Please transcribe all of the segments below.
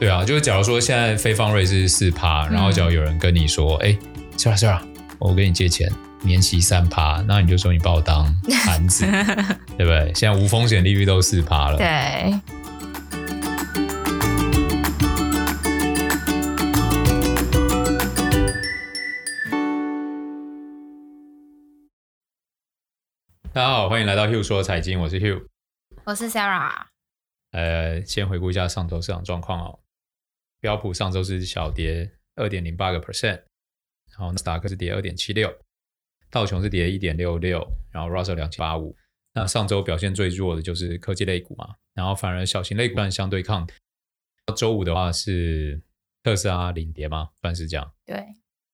对啊，就是假如说现在非方瑞是四趴，然后假如有人跟你说，哎、嗯，是啊是啊，我跟你借钱，年息三趴，那你就说你把我当盘子，对不对？现在无风险利率都四趴了。对。大家好，欢迎来到 Hugh 说财经，我是 Hugh，我是 Sarah。呃，先回顾一下上周市场状况哦。标普上周是小跌二点零八个 percent，然后纳斯达克是跌二点七六，道琼是跌一点六六，然后 Russell 两千八五。那上周表现最弱的就是科技类股嘛，然后反而小型类股算相对抗跌。周五的话是特斯拉领跌嘛，算是这样。对。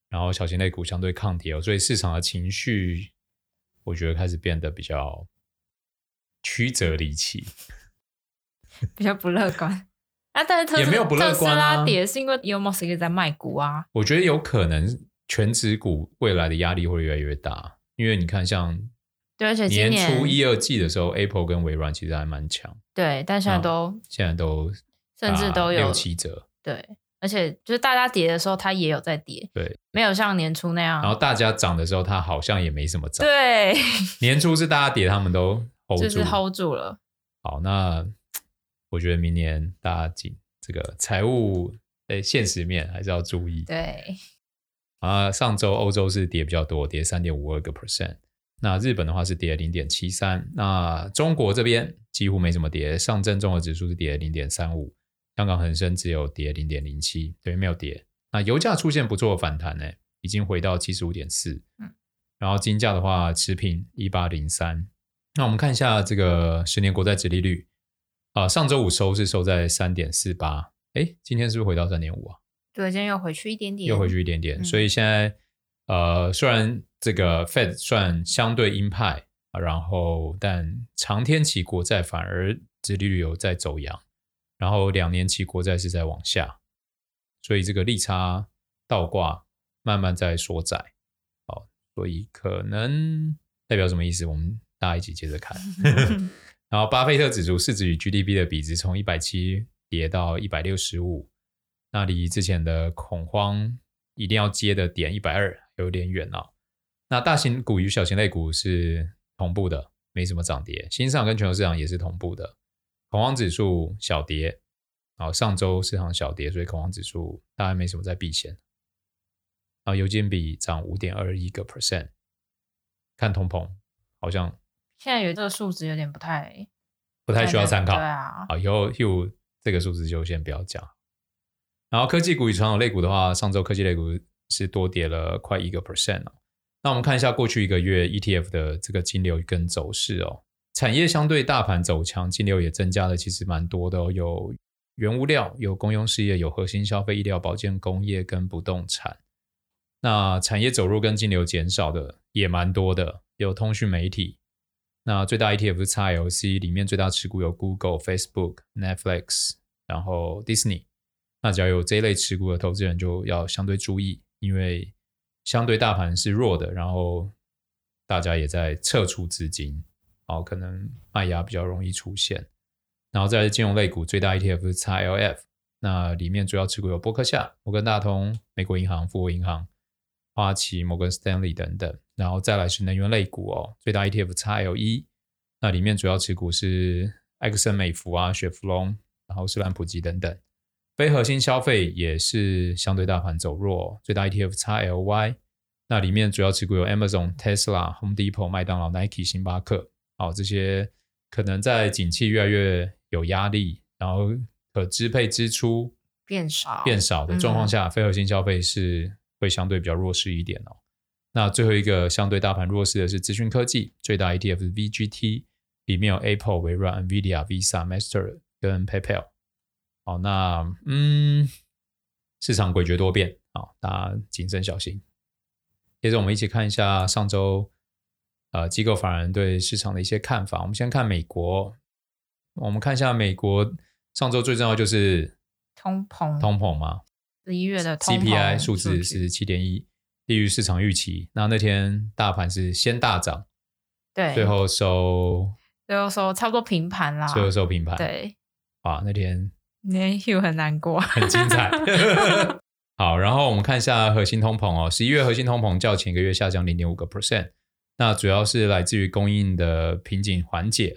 然后小型类股相对抗跌哦，所以市场的情绪。我觉得开始变得比较曲折离奇，比较不乐观啊。但是特斯也没有不乐观啊。特斯拉跌是因为 Elon Musk 一直在卖股啊。我觉得有可能全职股未来的压力会越来越大，因为你看像对，而且年初一二季的时候，Apple 跟微软其实还蛮强。对，但现在都、嗯、现在都甚至都有六七折。对。而且就是大家跌的时候，它也有在跌，对，没有像年初那样。然后大家涨的时候，它好像也没什么涨。对，年初是大家跌，他们都 hold 住，就是 hold 住了。好，那我觉得明年大家紧这个财务诶现实面还是要注意。对，啊，上周欧洲是跌比较多，跌三点五二个 percent。那日本的话是跌零点七三。那中国这边几乎没怎么跌，上证综合指数是跌零点三五。香港恒生只有跌零点零七，对，没有跌。那油价出现不错的反弹呢，已经回到七十五点四。嗯，然后金价的话持平一八零三。那我们看一下这个十年国债殖利率啊、呃，上周五收是收在三点四八，哎，今天是不是回到三点五啊？对，今天又回去一点点，又回去一点点。嗯、所以现在呃，虽然这个 Fed 算相对鹰派啊，然后但长天期国债反而殖利率有在走阳。然后两年期国债是在往下，所以这个利差倒挂慢慢在缩窄，好，所以可能代表什么意思？我们大家一起接着看。然后巴菲特指数市值与 GDP 的比值从一百七跌到一百六十五，那离之前的恐慌一定要接的点一百二有点远了。那大型股与小型类股是同步的，没什么涨跌，新上跟全球市场也是同步的。恐慌指数小跌，然后上周市场小跌，所以恐慌指数大概没什么在避险。然后油金比涨五点二一个 percent，看通膨好像现在有这个数值有点不太不太需要参考。对啊，好，以后又这个数字就先不要讲。然后科技股与传统类股的话，上周科技类股是多跌了快一个 percent 哦。那我们看一下过去一个月 ETF 的这个金流跟走势哦。产业相对大盘走强，金流也增加的其实蛮多的哦。有原物料，有公用事业，有核心消费、医疗保健、工业跟不动产。那产业走弱跟金流减少的也蛮多的，有通讯媒体。那最大 ETF 是 XLC，里面最大持股有 Google、Facebook、Netflix，然后 Disney。那只要有这一类持股的投资人就要相对注意，因为相对大盘是弱的，然后大家也在撤出资金。好，可能卖压比较容易出现，然后再来金融类股，最大 ETF 是 XLF，那里面主要持股有波克夏、摩根大通、美国银行、富国银行、花旗、摩根士丹利等等，然后再来是能源类股哦，最大 ETF XLE，那里面主要持股是埃克森美孚啊、雪佛龙，然后士兰普吉等等，非核心消费也是相对大盘走弱，最大 ETF XLY，那里面主要持股有 Amazon、Tesla、Home Depot、麦当劳、Nike、星巴克。好，这些可能在景气越来越有压力，然后可支配支出变少。变少的状况下，嗯、非核心消费是会相对比较弱势一点哦。那最后一个相对大盘弱势的是资讯科技，最大 ETF 是 VGT，里面有 Apple、微软、NVIDIA、Visa、Master 跟 PayPal。好，那嗯，市场诡谲多变，好，大家谨慎小心。接着我们一起看一下上周。呃，机构法人对市场的一些看法。我们先看美国，我们看一下美国上周最重要就是通膨，通膨嘛，十一月的 CPI 数字是七点一，低于市场预期。那那天大盘是先大涨，对，最后收，最后收差不多平盘啦，最后收平盘，对，啊，那天连 Hugh 很难过，很精彩。好，然后我们看一下核心通膨哦，十一月核心通膨较前一个月下降零点五个 percent，那主要是来自于供应的瓶颈缓解，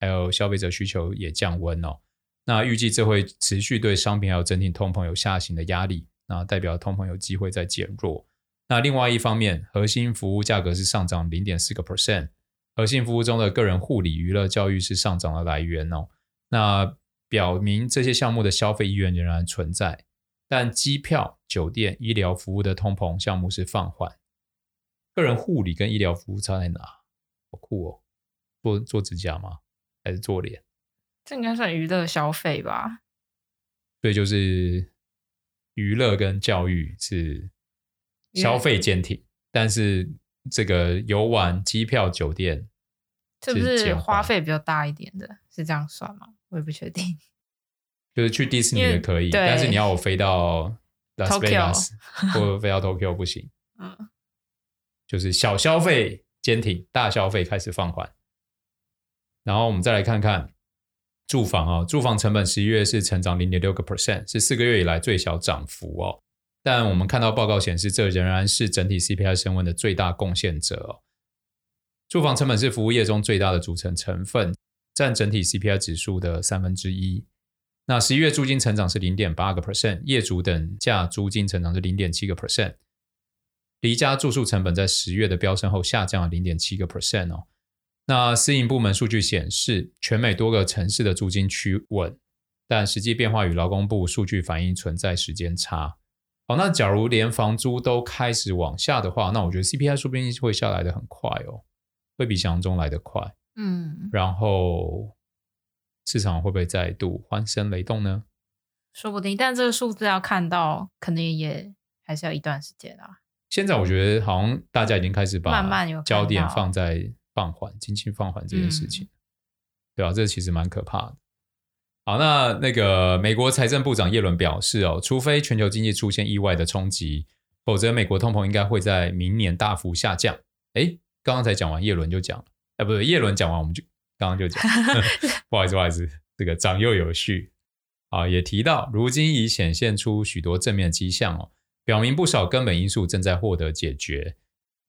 还有消费者需求也降温哦。那预计这会持续对商品还有整体通膨有下行的压力，那代表通膨有机会在减弱。那另外一方面，核心服务价格是上涨零点四个 percent，核心服务中的个人护理、娱乐、教育是上涨的来源哦。那表明这些项目的消费意愿仍然存在，但机票、酒店、医疗服务的通膨项目是放缓。个人护理跟医疗服务差在哪？好酷哦！做做指甲吗？还是做脸？这应该算娱乐消费吧？对，就是娱乐跟教育是消费坚挺，但是这个游玩、机票、酒店是，是不是花费比较大一点的？是这样算吗？我也不确定。就是去迪士尼也可以，但是你要我飞到拉斯维加斯或者飞到 Tokyo 不行。嗯，就是小消费坚挺，大消费开始放缓。然后我们再来看看。住房啊，住房成本十一月是成长零点六个 percent，是四个月以来最小涨幅哦。但我们看到报告显示，这仍然是整体 CPI 升温的最大贡献者哦。住房成本是服务业中最大的组成成分，占整体 CPI 指数的三分之一。那十一月租金成长是零点八个 percent，业主等价租金成长是零点七个 percent。离家住宿成本在十月的飙升后下降了零点七个 percent 哦。那私营部门数据显示，全美多个城市的租金趋稳，但实际变化与劳工部数据反映存在时间差。好，那假如连房租都开始往下的话，那我觉得 CPI 说不定会下来的很快哦，会比想象中来得快。嗯，然后市场会不会再度欢声雷动呢？说不定，但这个数字要看到，可能也还是要一段时间啊。现在我觉得好像大家已经开始把焦点放在。放缓，经济放缓这件事情，嗯、对吧？这其实蛮可怕的。好，那那个美国财政部长耶伦表示哦，除非全球经济出现意外的冲击，否则美国通膨应该会在明年大幅下降。诶，刚刚才讲完，耶伦就讲了，哎，不对，耶伦讲完，我们就刚刚就讲，不好意思，不好意思，这个长幼有序啊，也提到，如今已显现出许多正面迹象哦，表明不少根本因素正在获得解决。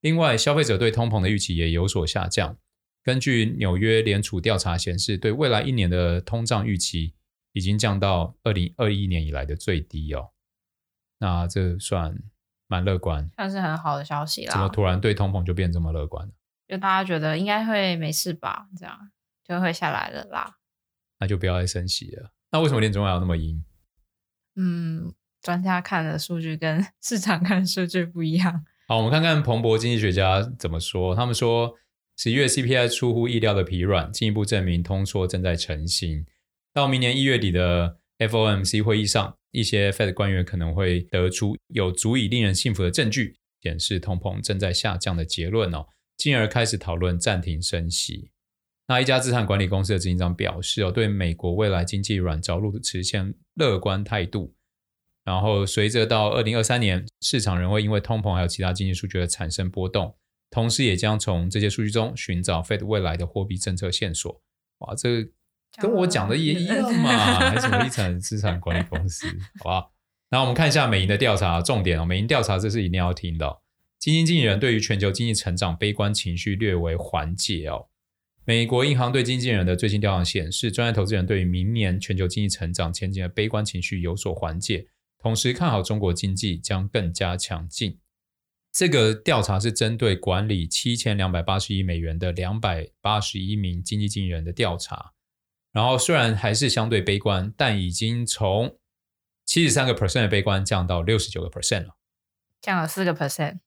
另外，消费者对通膨的预期也有所下降。根据纽约联储调查显示，对未来一年的通胀预期已经降到二零二一年以来的最低哦。那这算蛮乐观，算是很好的消息啦。怎么突然对通膨就变这么乐观了？就大家觉得应该会没事吧？这样就会下来了啦。那就不要再升息了。那为什么联准会要那么阴？嗯，专家看的数据跟市场看的数据不一样。好，我们看看彭博经济学家怎么说。他们说，十一月 CPI 出乎意料的疲软，进一步证明通缩正在成型。到明年一月底的 FOMC 会议上，一些 Fed 官员可能会得出有足以令人信服的证据，显示通膨正在下降的结论哦，进而开始讨论暂停升息。那一家资产管理公司的执行长表示哦，对美国未来经济软着陆的持现乐观态度。然后，随着到二零二三年，市场仍会因为通膨还有其他经济数据而产生波动，同时也将从这些数据中寻找 Fed 未来的货币政策线索。哇，这个跟我讲的也一样嘛，还是什么一产资产管理公司，好不好？然后我们看一下美银的调查重点哦，美银调查这是一定要听的。基金经理人对于全球经济成长悲观情绪略为缓解哦。美国银行对经纪人的最新调查显示，专业投资人对于明年全球经济成长前景的悲观情绪有所缓解。同时看好中国经济将更加强劲。这个调查是针对管理七千两百八十亿美元的两百八十一名经济经理人的调查。然后虽然还是相对悲观，但已经从七十三个 percent 的悲观降到六十九个 percent 了，降了四个 percent。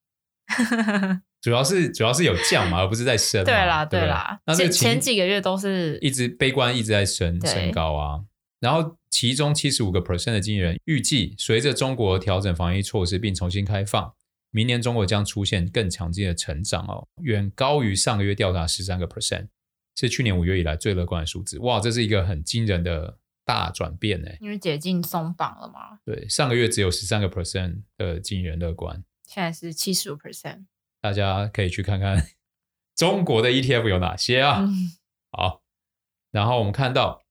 主要是主要是有降嘛，而不是在升。对啦，对啦。那前前几个月都是一直悲观，一直在升升高啊。然后，其中七十五个 percent 的经纪人预计，随着中国调整防疫措施并重新开放，明年中国将出现更强劲的成长哦，远高于上个月调查十三个 percent，是去年五月以来最乐观的数字。哇，这是一个很惊人的大转变呢！因为解禁松绑了嘛。对，上个月只有十三个 percent 的经纪人乐观，现在是七十五 percent。大家可以去看看 中国的 ETF 有哪些啊？嗯、好，然后我们看到。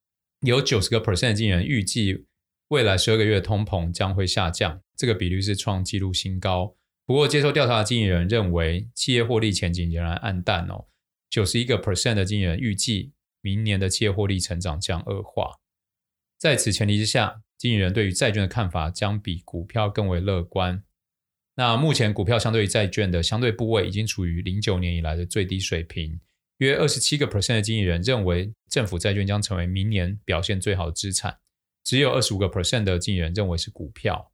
有九十个 percent 的经纪人预计未来十二个月通膨将会下降，这个比率是创纪录新高。不过，接受调查的经理人认为，企业获利前景仍然黯淡哦。九十一个 percent 的经理人预计，明年的企业获利成长将恶化。在此前提之下，经理人对于债券的看法将比股票更为乐观。那目前股票相对于债券的相对部位已经处于零九年以来的最低水平。约二十七个 percent 的经理人认为，政府债券将成为明年表现最好的资产。只有二十五个 percent 的经理人认为是股票。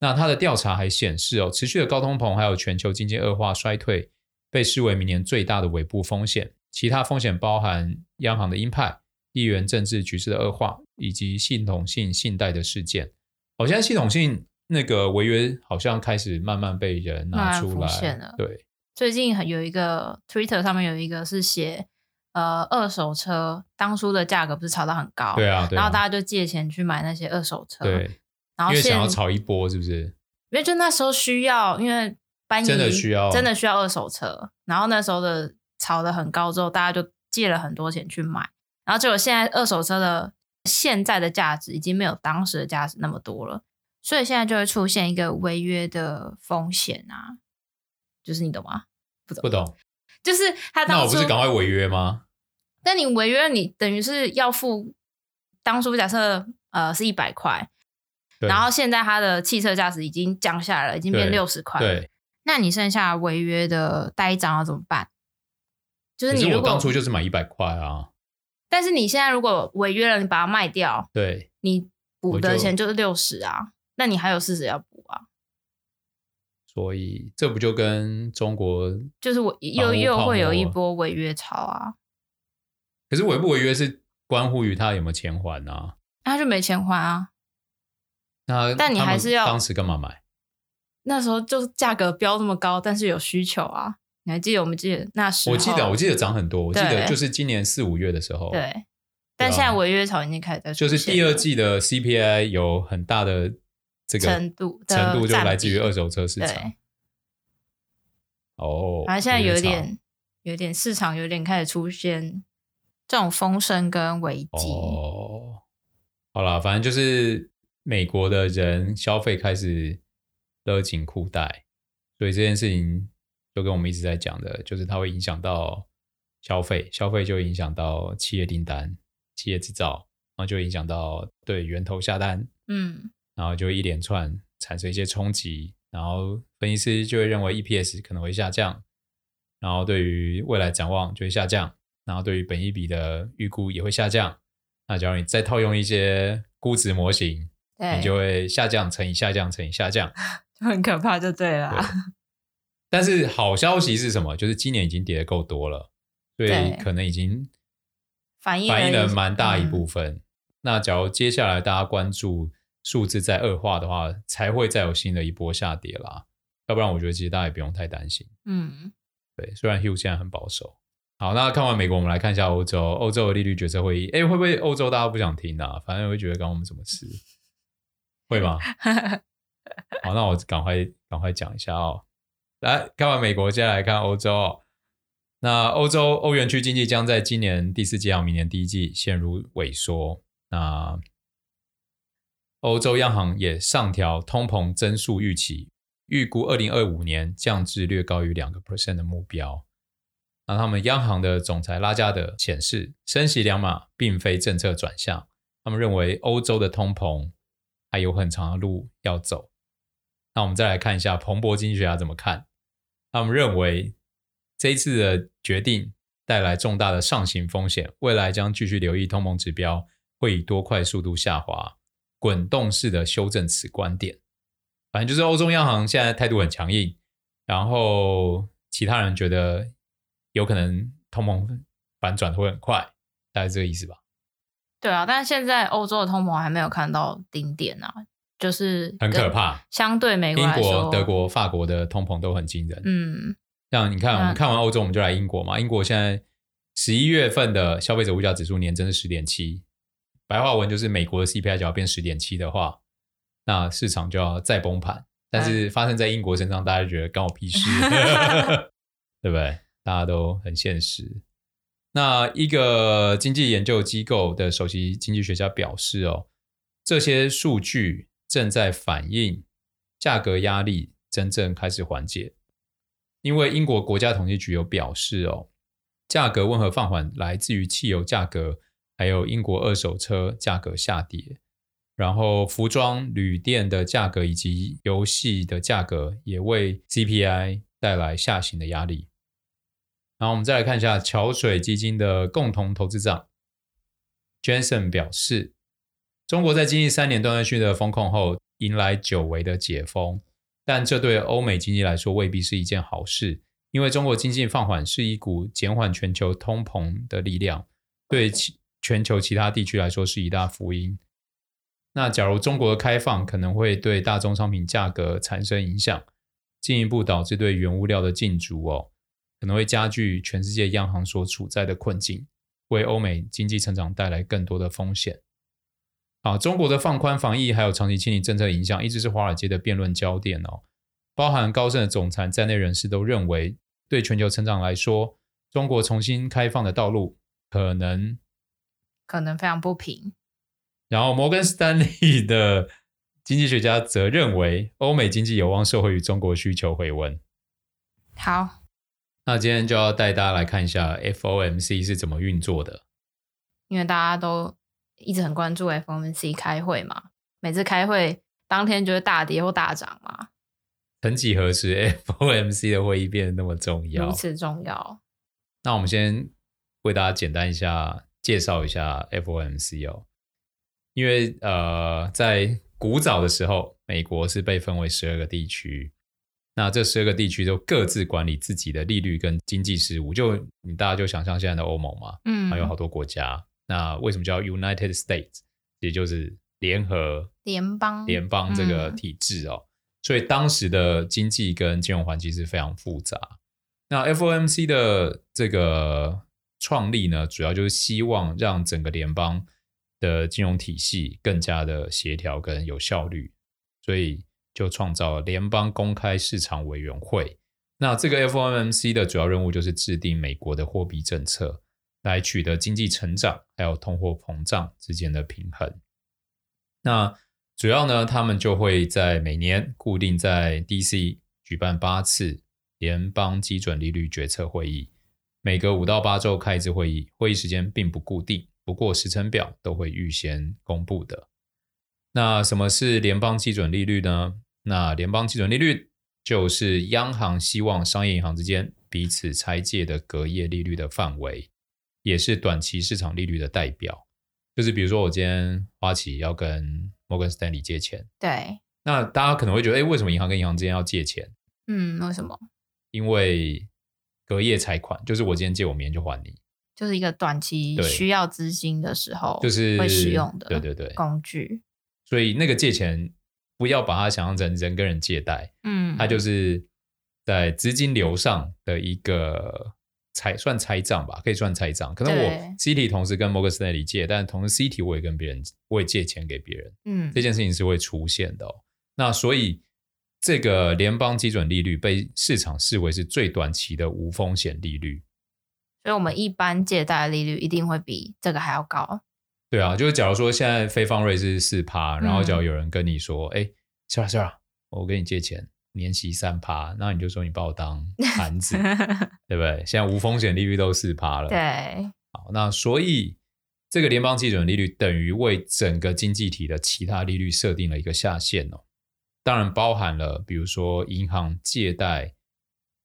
那他的调查还显示哦，持续的高通膨还有全球经济恶化衰退，被视为明年最大的尾部风险。其他风险包含央行的鹰派。地缘政治局势的恶化，以及系统性信贷的事件，好像系统性那个违约好像开始慢慢被人拿出来。对，最近很有一个 Twitter 上面有一个是写，呃，二手车当初的价格不是炒到很高，对啊，对啊，然后大家就借钱去买那些二手车，对，然后因为想要炒一波，是不是？因为就那时候需要，因为搬移真的需要，真的需要二手车，然后那时候的炒的很高之后，大家就借了很多钱去买。然后结果现在二手车的现在的价值已经没有当时的价值那么多了，所以现在就会出现一个违约的风险啊，就是你懂吗？不懂，不懂，就是他当初那我不是赶快违约吗？但你违约，你等于是要付当初假设呃是一百块，然后现在他的汽车价值已经降下来了，已经变六十块了，对，那你剩下违约的呆账要怎么办？就是你如果我当初就是买一百块啊。但是你现在如果违约了，你把它卖掉，对，你补的钱就是六十啊，那你还有四十要补啊。所以这不就跟中国就是我又又会有一波违约潮啊。可是违不违约是关乎于他有没有钱还啊？他就没钱还啊。那但你还是要当时干嘛买？那时候就价格飙这么高，但是有需求啊。你还记得我们记得那时候？我记得我记得涨很多，我记得就是今年四五月的时候。对，但现在违约潮已经开始在。就是第二季的 CPI 有很大的这个程度，程度就来自于二手车市场。哦，然后现在有点有点市场有点开始出现这种风声跟危机。哦，好了，反正就是美国的人消费开始勒紧裤带，所以这件事情。就跟我们一直在讲的，就是它会影响到消费，消费就影响到企业订单、企业制造，然后就影响到对源头下单，嗯，然后就一连串产生一些冲击，然后分析师就会认为 EPS 可能会下降，然后对于未来展望就会下降，然后对于本益比的预估也会下降。那假如你再套用一些估值模型，你就会下降乘以下降乘以下降，就很可怕，就对了。对 但是好消息是什么？就是今年已经跌得够多了，所以可能已经反映反映了蛮大一部分。嗯、那假如接下来大家关注数字在恶化的话，才会再有新的一波下跌啦。要不然，我觉得其实大家也不用太担心。嗯，对。虽然 Hugh 现在很保守。好，那看完美国，我们来看一下欧洲。欧洲的利率决策会议，哎，会不会欧洲大家不想听啊？反正会觉得关我们什么事？会吗？好，那我赶快赶快讲一下哦。来看完美国，接下来看欧洲。那欧洲欧元区经济将在今年第四季和明年第一季陷入萎缩。那欧洲央行也上调通膨增速预期，预估二零二五年降至略高于两个 percent 的目标。那他们央行的总裁拉加德显示，升息两码并非政策转向。他们认为欧洲的通膨还有很长的路要走。那我们再来看一下彭博经济学家怎么看。他们认为这一次的决定带来重大的上行风险，未来将继续留意通膨指标会以多快速度下滑，滚动式的修正此观点。反正就是欧洲央行现在态度很强硬，然后其他人觉得有可能通膨反转会很快，大概这个意思吧？对啊，但是现在欧洲的通膨还没有看到顶点啊。就是很可怕，相对美国、英国、德国、法国的通膨都很惊人。嗯，像你看，我们看完欧洲，我们就来英国嘛。英国现在十一月份的消费者物价指数年增是十点七，白话文就是美国的 CPI 只要变十点七的话，那市场就要再崩盘。但是发生在英国身上，大家就觉得关我屁事，对不对？大家都很现实。那一个经济研究机构的首席经济学家表示哦。这些数据正在反映价格压力真正开始缓解，因为英国国家统计局有表示哦，价格温和放缓来自于汽油价格，还有英国二手车价格下跌，然后服装、旅店的价格以及游戏的价格也为 CPI 带来下行的压力。然后我们再来看一下桥水基金的共同投资长 Jensen 表示。中国在经历三年断断续续的封控后，迎来久违的解封，但这对欧美经济来说未必是一件好事，因为中国经济放缓是一股减缓全球通膨的力量，对其全球其他地区来说是一大福音。那假如中国的开放可能会对大宗商品价格产生影响，进一步导致对原物料的禁足哦，可能会加剧全世界央行所处在的困境，为欧美经济成长带来更多的风险。啊，中国的放宽防疫还有长期清理政策影响，一直是华尔街的辩论焦点哦。包含高盛的总裁在内人士都认为，对全球成长来说，中国重新开放的道路可能可能非常不平。然后，摩根斯丹利的经济学家则认为，欧美经济有望受惠于中国需求回温。好，那今天就要带大家来看一下 FOMC 是怎么运作的，因为大家都。一直很关注 FOMC 开会嘛，每次开会当天就会大跌或大涨嘛。曾几何时，FOMC 的会议变得那么重要？如此重要。那我们先为大家简单一下介绍一下 FOMC 哦，因为呃，在古早的时候，美国是被分为十二个地区，那这十二个地区都各自管理自己的利率跟经济事务，就你大家就想象现在的欧盟嘛，嗯，还有好多国家。那为什么叫 United States？也就是联合联邦联邦这个体制哦，嗯、所以当时的经济跟金融环境是非常复杂。那 FOMC 的这个创立呢，主要就是希望让整个联邦的金融体系更加的协调跟有效率，所以就创造了联邦公开市场委员会。那这个 FOMC 的主要任务就是制定美国的货币政策。来取得经济成长还有通货膨胀之间的平衡。那主要呢，他们就会在每年固定在 DC 举办八次联邦基准利率决策会议，每隔五到八周开一次会议，会议时间并不固定，不过时程表都会预先公布的。那什么是联邦基准利率呢？那联邦基准利率就是央行希望商业银行之间彼此拆借的隔夜利率的范围。也是短期市场利率的代表，就是比如说我今天花旗要跟摩根斯丹利借钱，对，那大家可能会觉得，哎，为什么银行跟银行之间要借钱？嗯，为什么？因为隔夜拆款，就是我今天借我，明天就还你，就是一个短期需要资金的时候，就是会使用的，对对对，工具。所以那个借钱不要把它想象成人跟人借贷，嗯，它就是在资金流上的一个。拆算拆账吧，可以算拆账。可能我 City 同时跟摩根士丹利借，但同时 City 我也跟别人，我也借钱给别人。嗯，这件事情是会出现的哦。那所以这个联邦基准利率被市场视为是最短期的无风险利率。所以我们一般借贷利率一定会比这个还要高。对啊，就是假如说现在非方瑞是四趴，然后假如有人跟你说，哎、嗯，是啊是啊，我跟你借钱。年息三趴，那你就说你把我当盘子，对不对？现在无风险利率都四趴了，对。好，那所以这个联邦基准利率等于为整个经济体的其他利率设定了一个下限哦。当然包含了，比如说银行借贷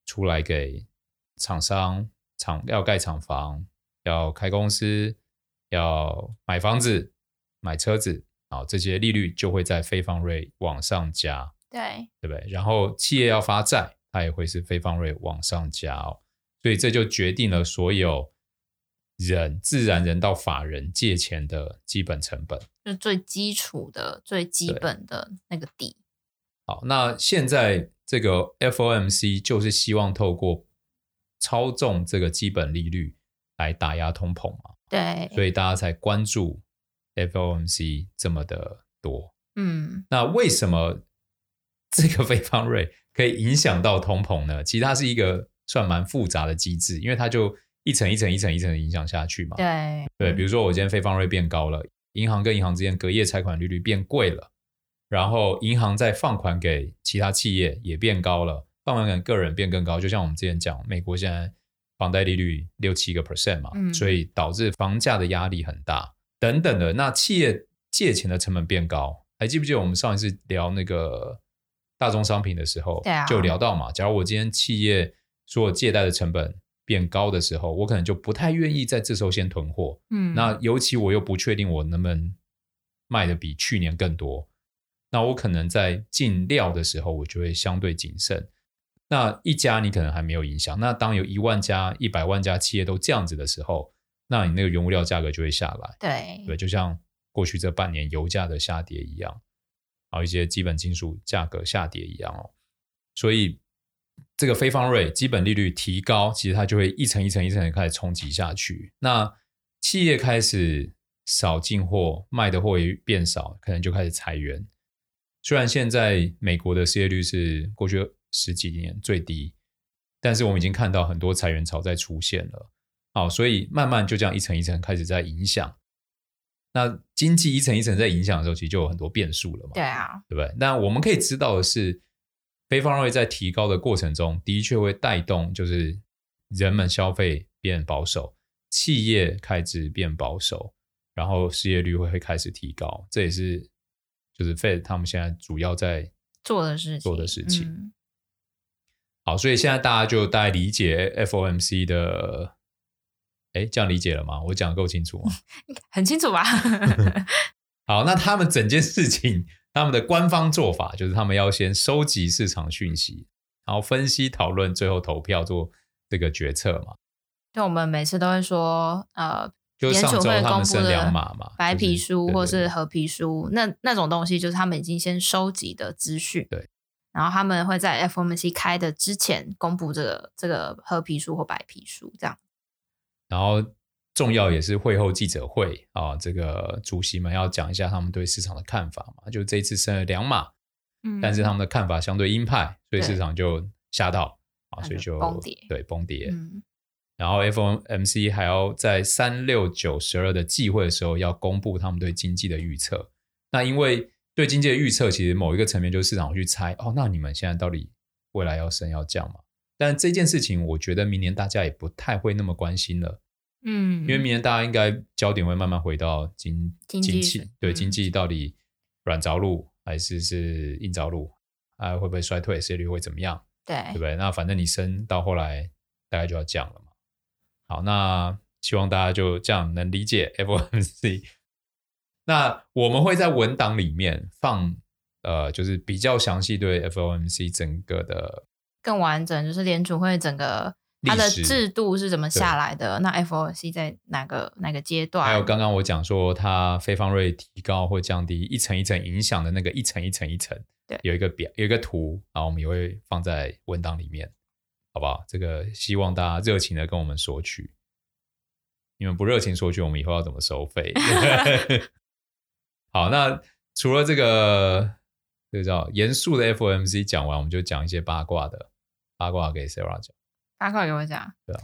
出来给厂商，厂要盖厂房，要开公司，要买房子、买车子，啊，这些利率就会在非方瑞往上加。对，对不对？然后企业要发债，它也会是非方瑞往上加哦，所以这就决定了所有人，自然人到法人借钱的基本成本，就最基础的、最基本的那个底。好，那现在这个 FOMC 就是希望透过操纵这个基本利率来打压通膨嘛？对，所以大家才关注 FOMC 这么的多。嗯，那为什么？这个非方瑞可以影响到通膨呢？其实它是一个算蛮复杂的机制，因为它就一层一层一层一层的影响下去嘛。对对，比如说我今天非方瑞变高了，银行跟银行之间隔夜拆款利率变贵了，然后银行再放款给其他企业也变高了，放款给个人变更高。就像我们之前讲，美国现在房贷利率六七个 percent 嘛，嗯、所以导致房价的压力很大，等等的。那企业借钱的成本变高，还记不记得我们上一次聊那个大宗商品的时候，啊、就聊到嘛？假如我今天企业所有借贷的成本变高的时候，我可能就不太愿意在这时候先囤货。嗯，那尤其我又不确定我能不能卖的比去年更多，那我可能在进料的时候，我就会相对谨慎。那一家你可能还没有影响，那当有一万家、一百万家企业都这样子的时候，那你那个原物料价格就会下来。对对，就像过去这半年油价的下跌一样，然后一些基本金属价格下跌一样哦，所以。这个非方瑞基本利率提高，其实它就会一层一层一层的开始冲击下去。那企业开始少进货，卖的货也变少，可能就开始裁员。虽然现在美国的失业率是过去十几年最低，但是我们已经看到很多裁员潮在出现了。好，所以慢慢就这样一层一层开始在影响。那经济一层一层在影响的时候，其实就有很多变数了嘛。对啊，对不对？那我们可以知道的是。非方瑞在提高的过程中，的确会带动，就是人们消费变保守，企业开支变保守，然后失业率会会开始提高。这也是就是 Fed 他们现在主要在做的事情。做的事情。嗯、好，所以现在大家就大概理解 FOMC 的，哎，这样理解了吗？我讲的够清楚吗？很清楚吧？好，那他们整件事情。他们的官方做法就是，他们要先收集市场讯息，然后分析讨论，最后投票做这个决策嘛。就我们每次都会说，呃，就上周他们升两码嘛，白皮书或是褐皮书，那那种东西就是他们已经先收集的资讯。对，然后他们会在 FOMC 开的之前公布这个这个褐皮书或白皮书这样。然后。重要也是会后记者会啊，这个主席们要讲一下他们对市场的看法嘛。就这一次升了两码，嗯，但是他们的看法相对鹰派，所以市场就吓到啊，所以就崩跌，对崩跌。嗯，然后 FOMC 还要在三六九十二的季会的时候要公布他们对经济的预测。那因为对经济的预测，其实某一个层面就是市场会去猜哦，那你们现在到底未来要升要降嘛？但这件事情，我觉得明年大家也不太会那么关心了。嗯，因为明年大家应该焦点会慢慢回到经经济，对经济到底软着陆还是是硬着陆啊？会不会衰退？失业率会怎么样？对，对不对？那反正你升到后来大概就要降了嘛。好，那希望大家就这样能理解 FOMC。那我们会在文档里面放呃，就是比较详细对 FOMC 整个的更完整，就是联储会整个。它的制度是怎么下来的？那 FOMC 在哪个哪个阶段？还有刚刚我讲说，它非方瑞提高或降低一层一层影响的那个一层一层一层，对，有一个表，有一个图，然后我们也会放在文档里面，好不好？这个希望大家热情的跟我们索取，你们不热情索取，我们以后要怎么收费？好，那除了这个这个叫严肃的 FOMC 讲完，我们就讲一些八卦的八卦给 Sarah 讲。八卦给我讲，对啊，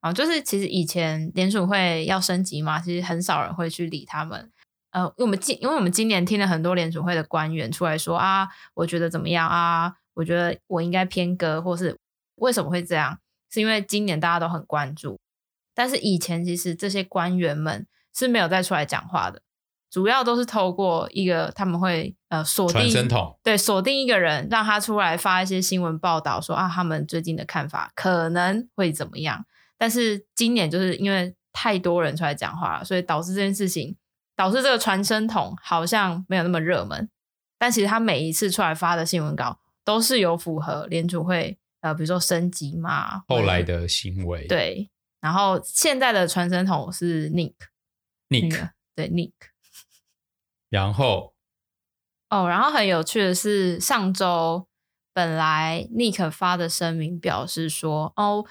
啊，就是其实以前联储会要升级嘛，其实很少人会去理他们。呃，因为我们今因为我们今年听了很多联储会的官员出来说啊，我觉得怎么样啊，我觉得我应该偏鸽，或是为什么会这样？是因为今年大家都很关注，但是以前其实这些官员们是没有再出来讲话的。主要都是透过一个，他们会呃锁定，对，锁定一个人，让他出来发一些新闻报道，说啊，他们最近的看法可能会怎么样。但是今年就是因为太多人出来讲话了，所以导致这件事情，导致这个传声筒好像没有那么热门。但其实他每一次出来发的新闻稿都是有符合联储会呃，比如说升级嘛，后来的行为。对，然后现在的传声筒是 Nick，Nick，、那个、对 Nick。然后，哦，然后很有趣的是，上周本来 Nick 发的声明表示说，哦，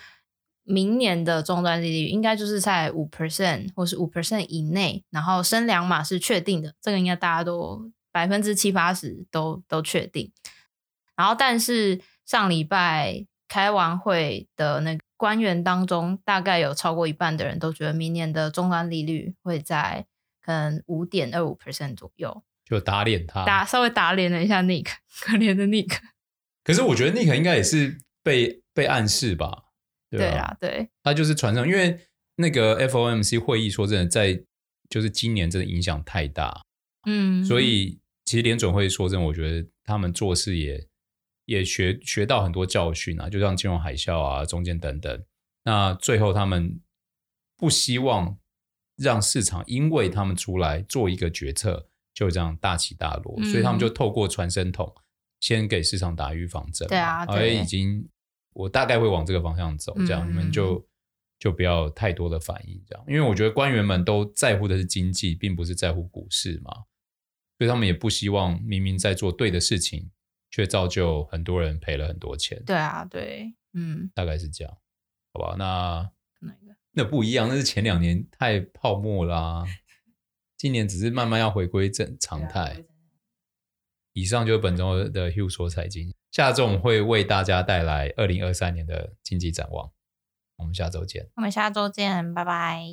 明年的终端利率应该就是在五 percent 或是五 percent 以内，然后升两码是确定的，这个应该大家都百分之七八十都都确定。然后，但是上礼拜开完会的那个官员当中，大概有超过一半的人都觉得明年的终端利率会在。可能五点二五 percent 左右，就打脸他，打稍微打脸了一下 Nick，可怜的 Nick。可是我觉得 Nick 应该也是被被暗示吧？对啊，对，对他就是传上，因为那个 FOMC 会议，说真的，在就是今年真的影响太大，嗯，所以其实联准会说真的，我觉得他们做事也也学学到很多教训啊，就像金融海啸啊，中间等等，那最后他们不希望。让市场因为他们出来做一个决策，就这样大起大落，嗯、所以他们就透过传声筒先给市场打预防针。对啊，而已经我大概会往这个方向走，这样、嗯、你们就就不要太多的反应，这样，因为我觉得官员们都在乎的是经济，并不是在乎股市嘛，所以他们也不希望明明在做对的事情，却造就很多人赔了很多钱。对啊，对，嗯，大概是这样，好吧？那。那不一样，那是前两年太泡沫啦、啊，今年只是慢慢要回归正常态。以上就是本周的 Hugh 说财经，下周我们会为大家带来二零二三年的经济展望。我们下周见，我们下周见，拜拜。